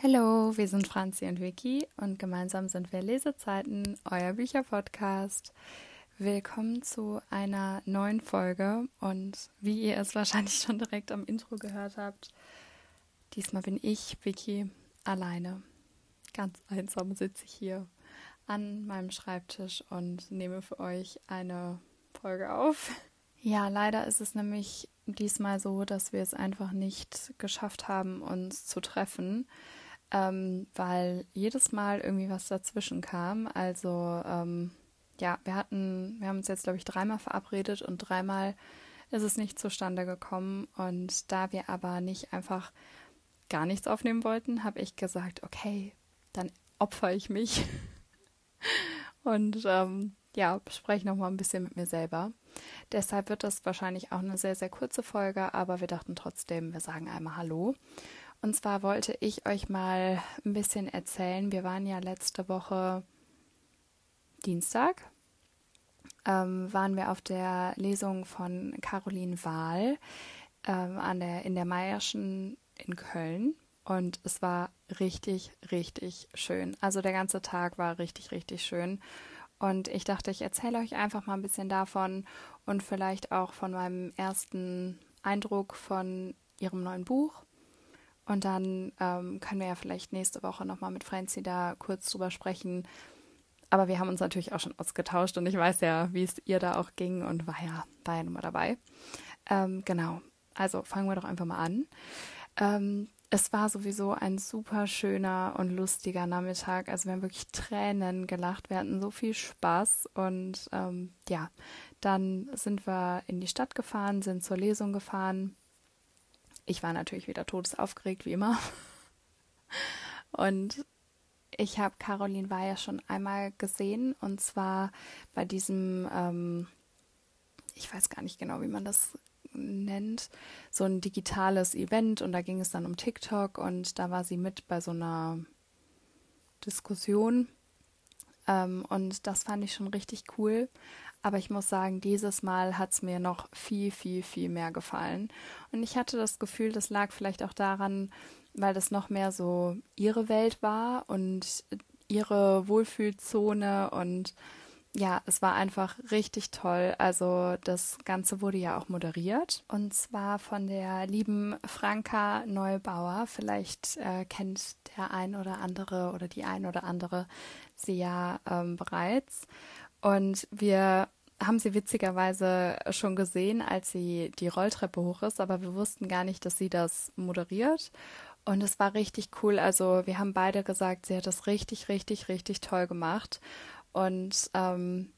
Hallo, wir sind Franzi und Vicky und gemeinsam sind wir Lesezeiten, euer Bücherpodcast. Willkommen zu einer neuen Folge und wie ihr es wahrscheinlich schon direkt am Intro gehört habt, diesmal bin ich, Vicky, alleine. Ganz einsam sitze ich hier an meinem Schreibtisch und nehme für euch eine Folge auf. Ja, leider ist es nämlich diesmal so, dass wir es einfach nicht geschafft haben, uns zu treffen ähm, weil jedes Mal irgendwie was dazwischen kam. Also ähm, ja, wir hatten, wir haben uns jetzt, glaube ich, dreimal verabredet und dreimal ist es nicht zustande gekommen. Und da wir aber nicht einfach gar nichts aufnehmen wollten, habe ich gesagt, okay, dann opfer ich mich und ähm, ja, spreche noch mal ein bisschen mit mir selber. Deshalb wird das wahrscheinlich auch eine sehr, sehr kurze Folge, aber wir dachten trotzdem, wir sagen einmal Hallo. Und zwar wollte ich euch mal ein bisschen erzählen. Wir waren ja letzte Woche Dienstag, ähm, waren wir auf der Lesung von Caroline Wahl ähm, an der, in der Meierschen in Köln. Und es war richtig, richtig schön. Also der ganze Tag war richtig, richtig schön. Und ich dachte, ich erzähle euch einfach mal ein bisschen davon und vielleicht auch von meinem ersten Eindruck von ihrem neuen Buch und dann ähm, können wir ja vielleicht nächste Woche nochmal mit Franzi da kurz drüber sprechen. Aber wir haben uns natürlich auch schon ausgetauscht und ich weiß ja, wie es ihr da auch ging und war ja, war ja nun mal dabei. Ähm, genau, also fangen wir doch einfach mal an. Ähm, es war sowieso ein super schöner und lustiger Nachmittag. Also wir haben wirklich Tränen gelacht. Wir hatten so viel Spaß und ähm, ja, dann sind wir in die Stadt gefahren, sind zur Lesung gefahren ich war natürlich wieder todesaufgeregt, wie immer. Und ich habe Caroline war ja schon einmal gesehen und zwar bei diesem, ähm, ich weiß gar nicht genau, wie man das nennt, so ein digitales Event und da ging es dann um TikTok und da war sie mit bei so einer Diskussion ähm, und das fand ich schon richtig cool. Aber ich muss sagen, dieses Mal hat es mir noch viel, viel, viel mehr gefallen. Und ich hatte das Gefühl, das lag vielleicht auch daran, weil das noch mehr so ihre Welt war und ihre Wohlfühlzone und ja, es war einfach richtig toll. Also das Ganze wurde ja auch moderiert und zwar von der lieben Franka Neubauer. Vielleicht äh, kennt der ein oder andere oder die ein oder andere sie ja ähm, bereits. Und wir haben sie witzigerweise schon gesehen, als sie die Rolltreppe hoch ist, aber wir wussten gar nicht, dass sie das moderiert. Und es war richtig cool. Also wir haben beide gesagt, sie hat das richtig, richtig, richtig toll gemacht. Und ähm,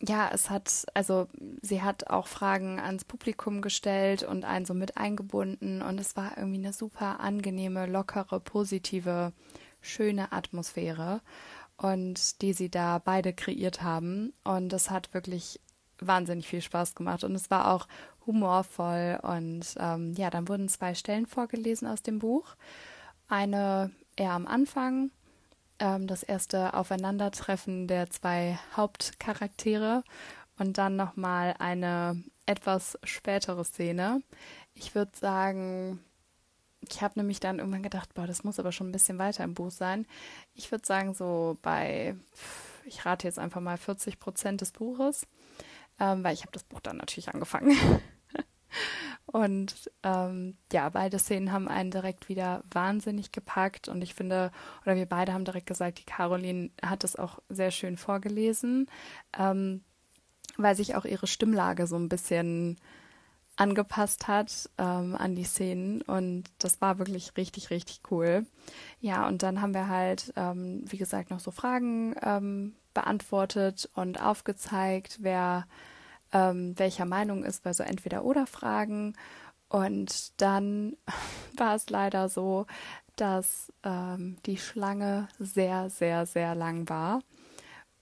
ja, es hat, also sie hat auch Fragen ans Publikum gestellt und einen so mit eingebunden. Und es war irgendwie eine super angenehme, lockere, positive, schöne Atmosphäre und die sie da beide kreiert haben. Und das hat wirklich wahnsinnig viel Spaß gemacht und es war auch humorvoll. Und ähm, ja, dann wurden zwei Stellen vorgelesen aus dem Buch. Eine eher am Anfang, ähm, das erste Aufeinandertreffen der zwei Hauptcharaktere und dann nochmal eine etwas spätere Szene. Ich würde sagen, ich habe nämlich dann irgendwann gedacht, boah, das muss aber schon ein bisschen weiter im Buch sein. Ich würde sagen, so bei, ich rate jetzt einfach mal 40 Prozent des Buches, ähm, weil ich habe das Buch dann natürlich angefangen. und ähm, ja, beide Szenen haben einen direkt wieder wahnsinnig gepackt und ich finde, oder wir beide haben direkt gesagt, die Caroline hat es auch sehr schön vorgelesen, ähm, weil sich auch ihre Stimmlage so ein bisschen angepasst hat ähm, an die Szenen und das war wirklich richtig, richtig cool. Ja, und dann haben wir halt, ähm, wie gesagt, noch so Fragen ähm, beantwortet und aufgezeigt, wer ähm, welcher Meinung ist bei so Entweder-Oder-Fragen. Und dann war es leider so, dass ähm, die Schlange sehr, sehr, sehr lang war.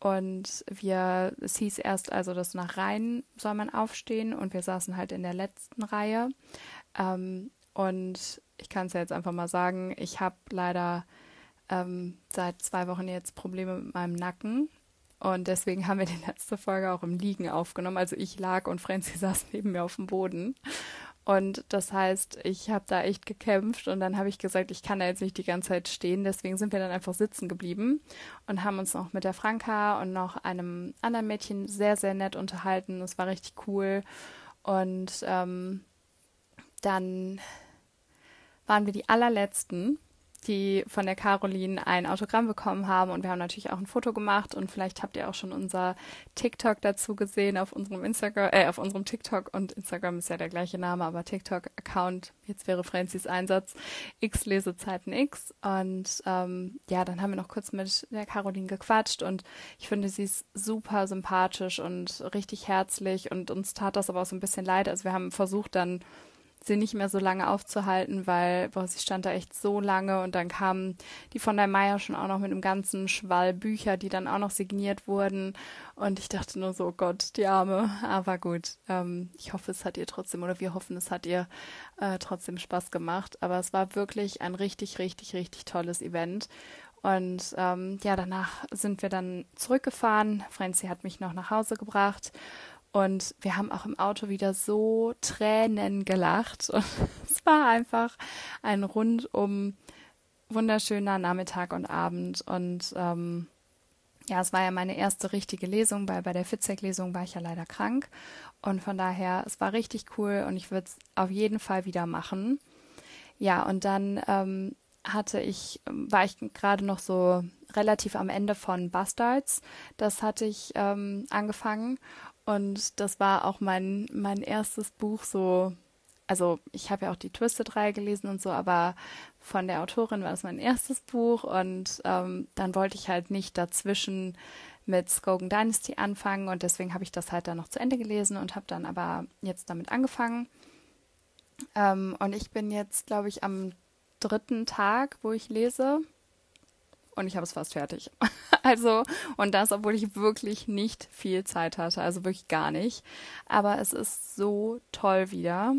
Und wir, es hieß erst also, dass nach Reihen soll man aufstehen und wir saßen halt in der letzten Reihe. Ähm, und ich kann es ja jetzt einfach mal sagen, ich habe leider ähm, seit zwei Wochen jetzt Probleme mit meinem Nacken. Und deswegen haben wir die letzte Folge auch im Liegen aufgenommen. Also ich lag und Franzi saß neben mir auf dem Boden. Und das heißt, ich habe da echt gekämpft und dann habe ich gesagt, ich kann da jetzt nicht die ganze Zeit stehen. Deswegen sind wir dann einfach sitzen geblieben und haben uns noch mit der Franka und noch einem anderen Mädchen sehr, sehr nett unterhalten. Es war richtig cool. Und ähm, dann waren wir die allerletzten die von der Caroline ein Autogramm bekommen haben. Und wir haben natürlich auch ein Foto gemacht. Und vielleicht habt ihr auch schon unser TikTok dazu gesehen auf unserem Instagram, äh, auf unserem TikTok. Und Instagram ist ja der gleiche Name, aber TikTok-Account, jetzt wäre Francis Einsatz, X Lesezeiten X. Und ähm, ja, dann haben wir noch kurz mit der Caroline gequatscht. Und ich finde, sie ist super sympathisch und richtig herzlich. Und uns tat das aber auch so ein bisschen leid, also wir haben versucht dann sie nicht mehr so lange aufzuhalten, weil boah, sie stand da echt so lange und dann kamen die von der Meier schon auch noch mit einem ganzen Schwall Bücher, die dann auch noch signiert wurden. Und ich dachte nur so, oh Gott, die Arme, aber gut, ähm, ich hoffe, es hat ihr trotzdem oder wir hoffen, es hat ihr äh, trotzdem Spaß gemacht, aber es war wirklich ein richtig, richtig, richtig tolles Event. Und ähm, ja, danach sind wir dann zurückgefahren. Franzi hat mich noch nach Hause gebracht und wir haben auch im Auto wieder so Tränen gelacht. Und es war einfach ein rundum wunderschöner Nachmittag und Abend. Und ähm, ja, es war ja meine erste richtige Lesung, weil bei der Fitzek-Lesung war ich ja leider krank. Und von daher, es war richtig cool und ich würde es auf jeden Fall wieder machen. Ja, und dann ähm, hatte ich, war ich gerade noch so relativ am Ende von Bastards. Das hatte ich ähm, angefangen und das war auch mein, mein erstes Buch so. Also ich habe ja auch die Twisted-Reihe gelesen und so, aber von der Autorin war das mein erstes Buch und ähm, dann wollte ich halt nicht dazwischen mit Skogan Dynasty anfangen und deswegen habe ich das halt dann noch zu Ende gelesen und habe dann aber jetzt damit angefangen. Ähm, und ich bin jetzt, glaube ich, am dritten Tag, wo ich lese und ich habe es fast fertig. also, und das, obwohl ich wirklich nicht viel Zeit hatte, also wirklich gar nicht. Aber es ist so toll wieder.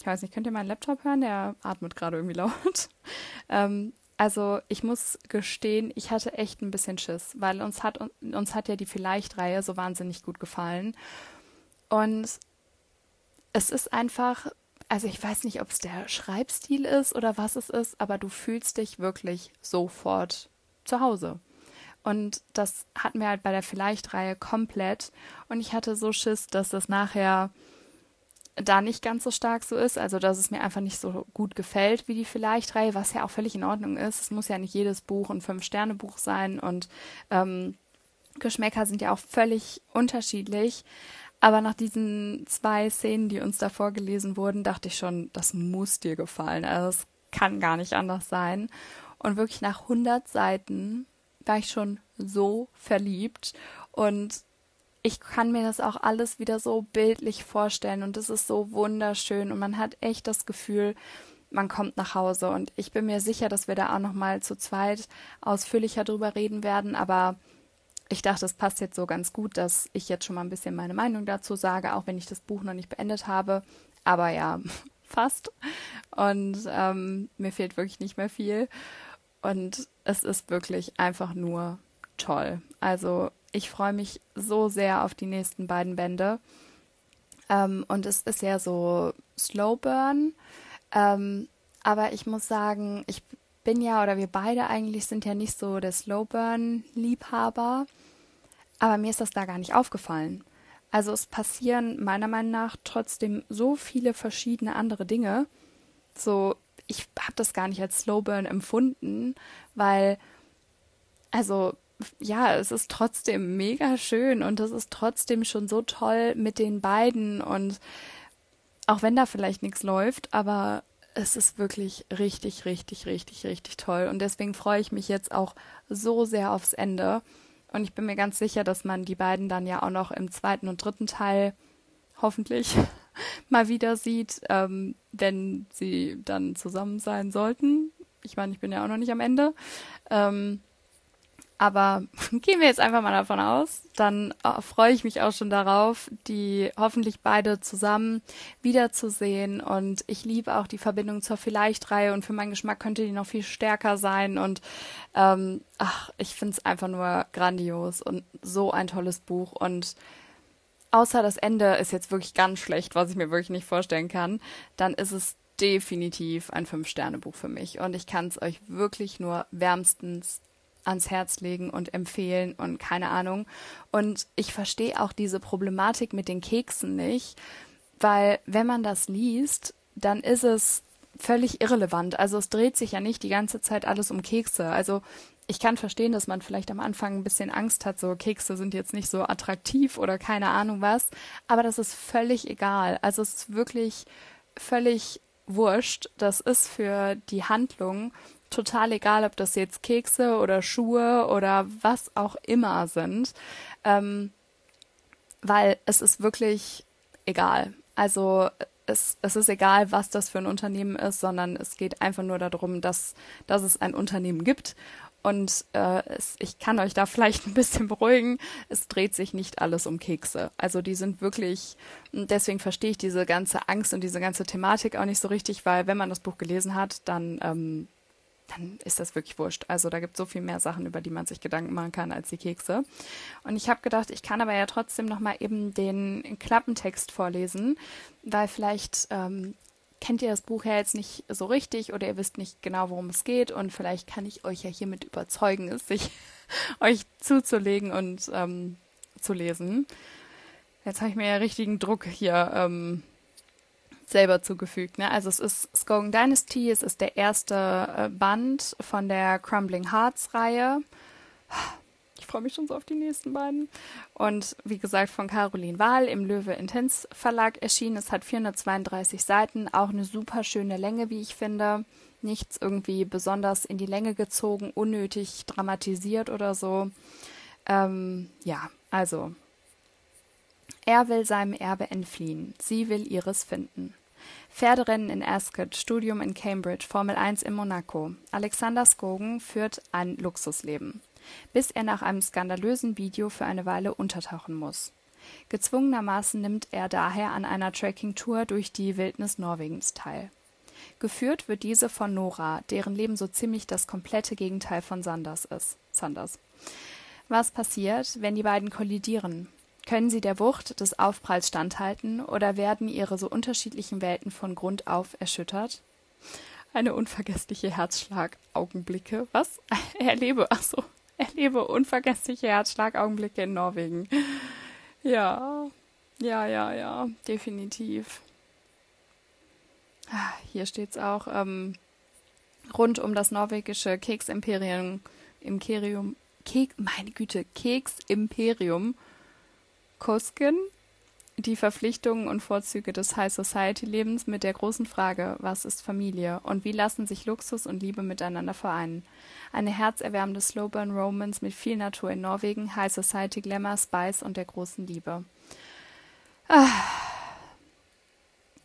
Ich weiß nicht, könnt ihr meinen Laptop hören? Der atmet gerade irgendwie laut. ähm, also ich muss gestehen, ich hatte echt ein bisschen Schiss, weil uns hat uns hat ja die Vielleicht-Reihe so wahnsinnig gut gefallen. Und es ist einfach, also ich weiß nicht, ob es der Schreibstil ist oder was es ist, aber du fühlst dich wirklich sofort zu Hause. Und das hatten wir halt bei der Vielleicht-Reihe komplett. Und ich hatte so Schiss, dass das nachher da nicht ganz so stark so ist. Also, dass es mir einfach nicht so gut gefällt wie die Vielleicht-Reihe, was ja auch völlig in Ordnung ist. Es muss ja nicht jedes Buch ein Fünf-Sterne-Buch sein. Und ähm, Geschmäcker sind ja auch völlig unterschiedlich. Aber nach diesen zwei Szenen, die uns da vorgelesen wurden, dachte ich schon, das muss dir gefallen. Also, es kann gar nicht anders sein. Und wirklich nach 100 Seiten war ich schon so verliebt und ich kann mir das auch alles wieder so bildlich vorstellen und es ist so wunderschön und man hat echt das Gefühl, man kommt nach Hause und ich bin mir sicher, dass wir da auch noch mal zu zweit ausführlicher drüber reden werden, aber ich dachte, es passt jetzt so ganz gut, dass ich jetzt schon mal ein bisschen meine Meinung dazu sage, auch wenn ich das Buch noch nicht beendet habe. Aber ja, fast. Und ähm, mir fehlt wirklich nicht mehr viel. Und es ist wirklich einfach nur toll. Also ich freue mich so sehr auf die nächsten beiden Bände. Ähm, und es ist ja so Slow Burn. Ähm, aber ich muss sagen, ich bin ja, oder wir beide eigentlich sind ja nicht so der Slow Burn-Liebhaber. Aber mir ist das da gar nicht aufgefallen. Also es passieren meiner Meinung nach trotzdem so viele verschiedene andere Dinge. So ich habe das gar nicht als Slowburn empfunden, weil, also ja, es ist trotzdem mega schön und es ist trotzdem schon so toll mit den beiden und auch wenn da vielleicht nichts läuft, aber es ist wirklich richtig, richtig, richtig, richtig toll und deswegen freue ich mich jetzt auch so sehr aufs Ende und ich bin mir ganz sicher, dass man die beiden dann ja auch noch im zweiten und dritten Teil hoffentlich mal wieder sieht, ähm, wenn sie dann zusammen sein sollten. Ich meine, ich bin ja auch noch nicht am Ende. Ähm, aber gehen wir jetzt einfach mal davon aus. Dann äh, freue ich mich auch schon darauf, die hoffentlich beide zusammen wiederzusehen. Und ich liebe auch die Verbindung zur Vielleicht-Reihe und für meinen Geschmack könnte die noch viel stärker sein. Und ähm, ach, ich finde es einfach nur grandios und so ein tolles Buch. Und außer das Ende ist jetzt wirklich ganz schlecht, was ich mir wirklich nicht vorstellen kann, dann ist es definitiv ein Fünf-Sterne-Buch für mich. Und ich kann es euch wirklich nur wärmstens ans Herz legen und empfehlen und keine Ahnung. Und ich verstehe auch diese Problematik mit den Keksen nicht, weil wenn man das liest, dann ist es völlig irrelevant. Also es dreht sich ja nicht die ganze Zeit alles um Kekse. Also ich kann verstehen, dass man vielleicht am Anfang ein bisschen Angst hat, so Kekse sind jetzt nicht so attraktiv oder keine Ahnung was, aber das ist völlig egal. Also es ist wirklich völlig wurscht. Das ist für die Handlung total egal, ob das jetzt Kekse oder Schuhe oder was auch immer sind, ähm, weil es ist wirklich egal. Also es, es ist egal, was das für ein Unternehmen ist, sondern es geht einfach nur darum, dass, dass es ein Unternehmen gibt. Und äh, es, ich kann euch da vielleicht ein bisschen beruhigen, es dreht sich nicht alles um Kekse. Also die sind wirklich, deswegen verstehe ich diese ganze Angst und diese ganze Thematik auch nicht so richtig, weil wenn man das Buch gelesen hat, dann ähm, dann ist das wirklich wurscht. Also da gibt es so viel mehr Sachen, über die man sich Gedanken machen kann als die Kekse. Und ich habe gedacht, ich kann aber ja trotzdem nochmal eben den Klappentext vorlesen, weil vielleicht ähm, kennt ihr das Buch ja jetzt nicht so richtig oder ihr wisst nicht genau, worum es geht und vielleicht kann ich euch ja hiermit überzeugen, es sich euch zuzulegen und ähm, zu lesen. Jetzt habe ich mir ja richtigen Druck hier ähm, selber zugefügt. Ne? Also es ist Skogan Dynasty, es ist der erste äh, Band von der Crumbling Hearts Reihe. Ich freue mich schon so auf die nächsten beiden. Und wie gesagt, von Caroline Wahl im Löwe Intens Verlag erschienen. Es hat 432 Seiten, auch eine super schöne Länge, wie ich finde. Nichts irgendwie besonders in die Länge gezogen, unnötig dramatisiert oder so. Ähm, ja, also er will seinem Erbe entfliehen, sie will ihres finden. Pferderennen in Ascot, Studium in Cambridge, Formel 1 in Monaco. Alexander Skogen führt ein Luxusleben, bis er nach einem skandalösen Video für eine Weile untertauchen muss. Gezwungenermaßen nimmt er daher an einer Trekking-Tour durch die Wildnis Norwegens teil. Geführt wird diese von Nora, deren Leben so ziemlich das komplette Gegenteil von Sanders ist. Sanders. Was passiert, wenn die beiden kollidieren? Können sie der Wucht des Aufpralls standhalten oder werden ihre so unterschiedlichen Welten von Grund auf erschüttert? Eine unvergessliche Herzschlagaugenblicke. Was? Erlebe, ach so, erlebe unvergessliche Herzschlagaugenblicke in Norwegen. Ja, ja, ja, ja, definitiv. Ah, hier steht's auch ähm, rund um das norwegische Keksimperium, Imperium, Kek, meine Güte, Keksimperium Koskin die Verpflichtungen und Vorzüge des High Society Lebens mit der großen Frage, was ist Familie und wie lassen sich Luxus und Liebe miteinander vereinen. Eine herzerwärmende Slowburn Romance mit viel Natur in Norwegen, High Society Glamour, Spice und der großen Liebe. Ah,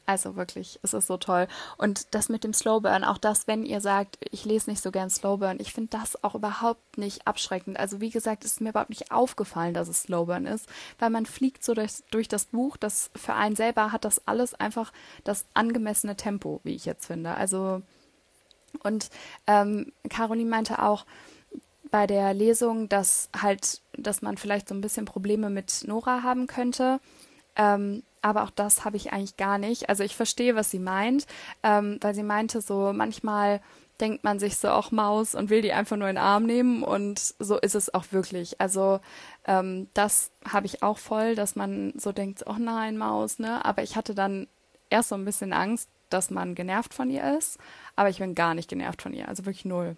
also wirklich, es ist so toll. Und das mit dem Slowburn, auch das, wenn ihr sagt, ich lese nicht so gern Slowburn, ich finde das auch überhaupt nicht abschreckend. Also wie gesagt, es ist mir überhaupt nicht aufgefallen, dass es Slowburn ist, weil man fliegt so durch, durch das Buch, das für einen selber hat das alles einfach das angemessene Tempo, wie ich jetzt finde. Also und ähm, Caroline meinte auch, bei der Lesung, dass halt, dass man vielleicht so ein bisschen Probleme mit Nora haben könnte. Ähm, aber auch das habe ich eigentlich gar nicht. Also ich verstehe, was sie meint, ähm, weil sie meinte so, manchmal denkt man sich so auch Maus und will die einfach nur in den Arm nehmen und so ist es auch wirklich. Also ähm, das habe ich auch voll, dass man so denkt, oh nein, Maus, ne? Aber ich hatte dann erst so ein bisschen Angst, dass man genervt von ihr ist, aber ich bin gar nicht genervt von ihr, also wirklich null.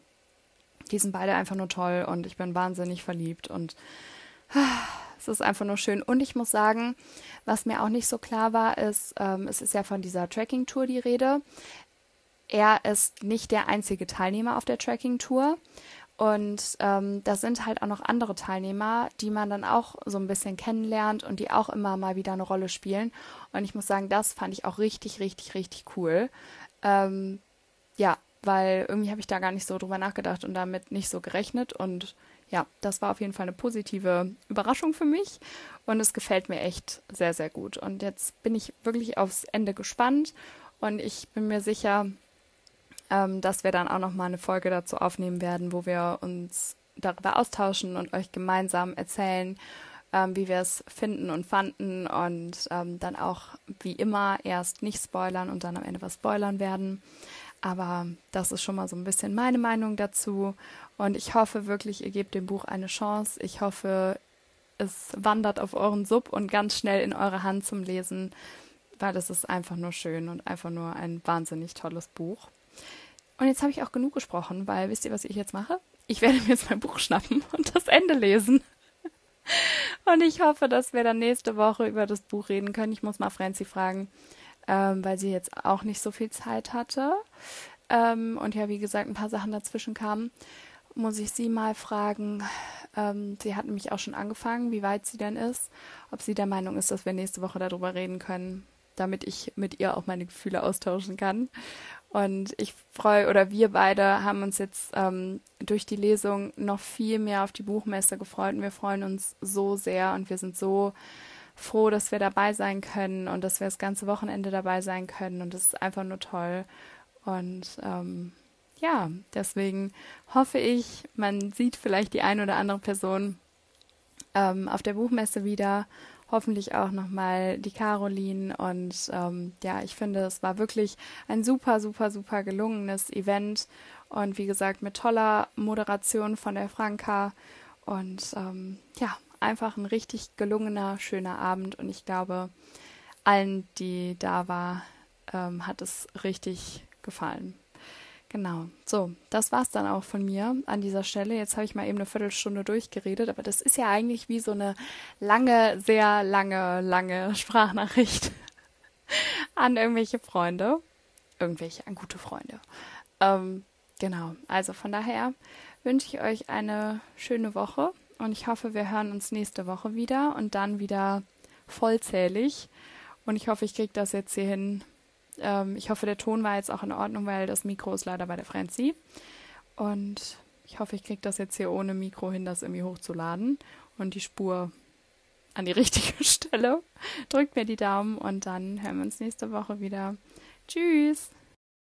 Die sind beide einfach nur toll und ich bin wahnsinnig verliebt und es ist einfach nur schön. Und ich muss sagen, was mir auch nicht so klar war, ist, ähm, es ist ja von dieser Tracking-Tour die Rede. Er ist nicht der einzige Teilnehmer auf der Tracking-Tour. Und ähm, da sind halt auch noch andere Teilnehmer, die man dann auch so ein bisschen kennenlernt und die auch immer mal wieder eine Rolle spielen. Und ich muss sagen, das fand ich auch richtig, richtig, richtig cool. Ähm, ja, weil irgendwie habe ich da gar nicht so drüber nachgedacht und damit nicht so gerechnet. Und ja, das war auf jeden Fall eine positive Überraschung für mich und es gefällt mir echt sehr, sehr gut. Und jetzt bin ich wirklich aufs Ende gespannt und ich bin mir sicher, ähm, dass wir dann auch nochmal eine Folge dazu aufnehmen werden, wo wir uns darüber austauschen und euch gemeinsam erzählen, ähm, wie wir es finden und fanden und ähm, dann auch wie immer erst nicht spoilern und dann am Ende was spoilern werden. Aber das ist schon mal so ein bisschen meine Meinung dazu. Und ich hoffe wirklich, ihr gebt dem Buch eine Chance. Ich hoffe, es wandert auf euren Sub und ganz schnell in eure Hand zum Lesen, weil es ist einfach nur schön und einfach nur ein wahnsinnig tolles Buch. Und jetzt habe ich auch genug gesprochen, weil wisst ihr, was ich jetzt mache? Ich werde mir jetzt mein Buch schnappen und das Ende lesen. Und ich hoffe, dass wir dann nächste Woche über das Buch reden können. Ich muss mal Franzi fragen, ähm, weil sie jetzt auch nicht so viel Zeit hatte. Ähm, und ja, wie gesagt, ein paar Sachen dazwischen kamen. Muss ich sie mal fragen. Ähm, sie hat nämlich auch schon angefangen, wie weit sie denn ist. Ob sie der Meinung ist, dass wir nächste Woche darüber reden können, damit ich mit ihr auch meine Gefühle austauschen kann. Und ich freue, oder wir beide haben uns jetzt ähm, durch die Lesung noch viel mehr auf die Buchmesse gefreut. Und wir freuen uns so sehr und wir sind so froh, dass wir dabei sein können und dass wir das ganze Wochenende dabei sein können. Und das ist einfach nur toll. Und ähm, ja, deswegen hoffe ich, man sieht vielleicht die eine oder andere Person ähm, auf der Buchmesse wieder. Hoffentlich auch nochmal die Caroline. Und ähm, ja, ich finde, es war wirklich ein super, super, super gelungenes Event. Und wie gesagt, mit toller Moderation von der Franka. Und ähm, ja, einfach ein richtig gelungener, schöner Abend und ich glaube, allen, die da war, ähm, hat es richtig gefallen. Genau. So, das war's dann auch von mir an dieser Stelle. Jetzt habe ich mal eben eine Viertelstunde durchgeredet, aber das ist ja eigentlich wie so eine lange, sehr lange, lange Sprachnachricht an irgendwelche Freunde. Irgendwelche, an gute Freunde. Ähm, genau. Also von daher wünsche ich euch eine schöne Woche und ich hoffe, wir hören uns nächste Woche wieder und dann wieder vollzählig. Und ich hoffe, ich kriege das jetzt hier hin. Ähm, ich hoffe, der Ton war jetzt auch in Ordnung, weil das Mikro ist leider bei der Franzi. Und ich hoffe, ich kriege das jetzt hier ohne Mikro hin, das irgendwie hochzuladen und die Spur an die richtige Stelle. Drückt mir die Daumen und dann hören wir uns nächste Woche wieder. Tschüss!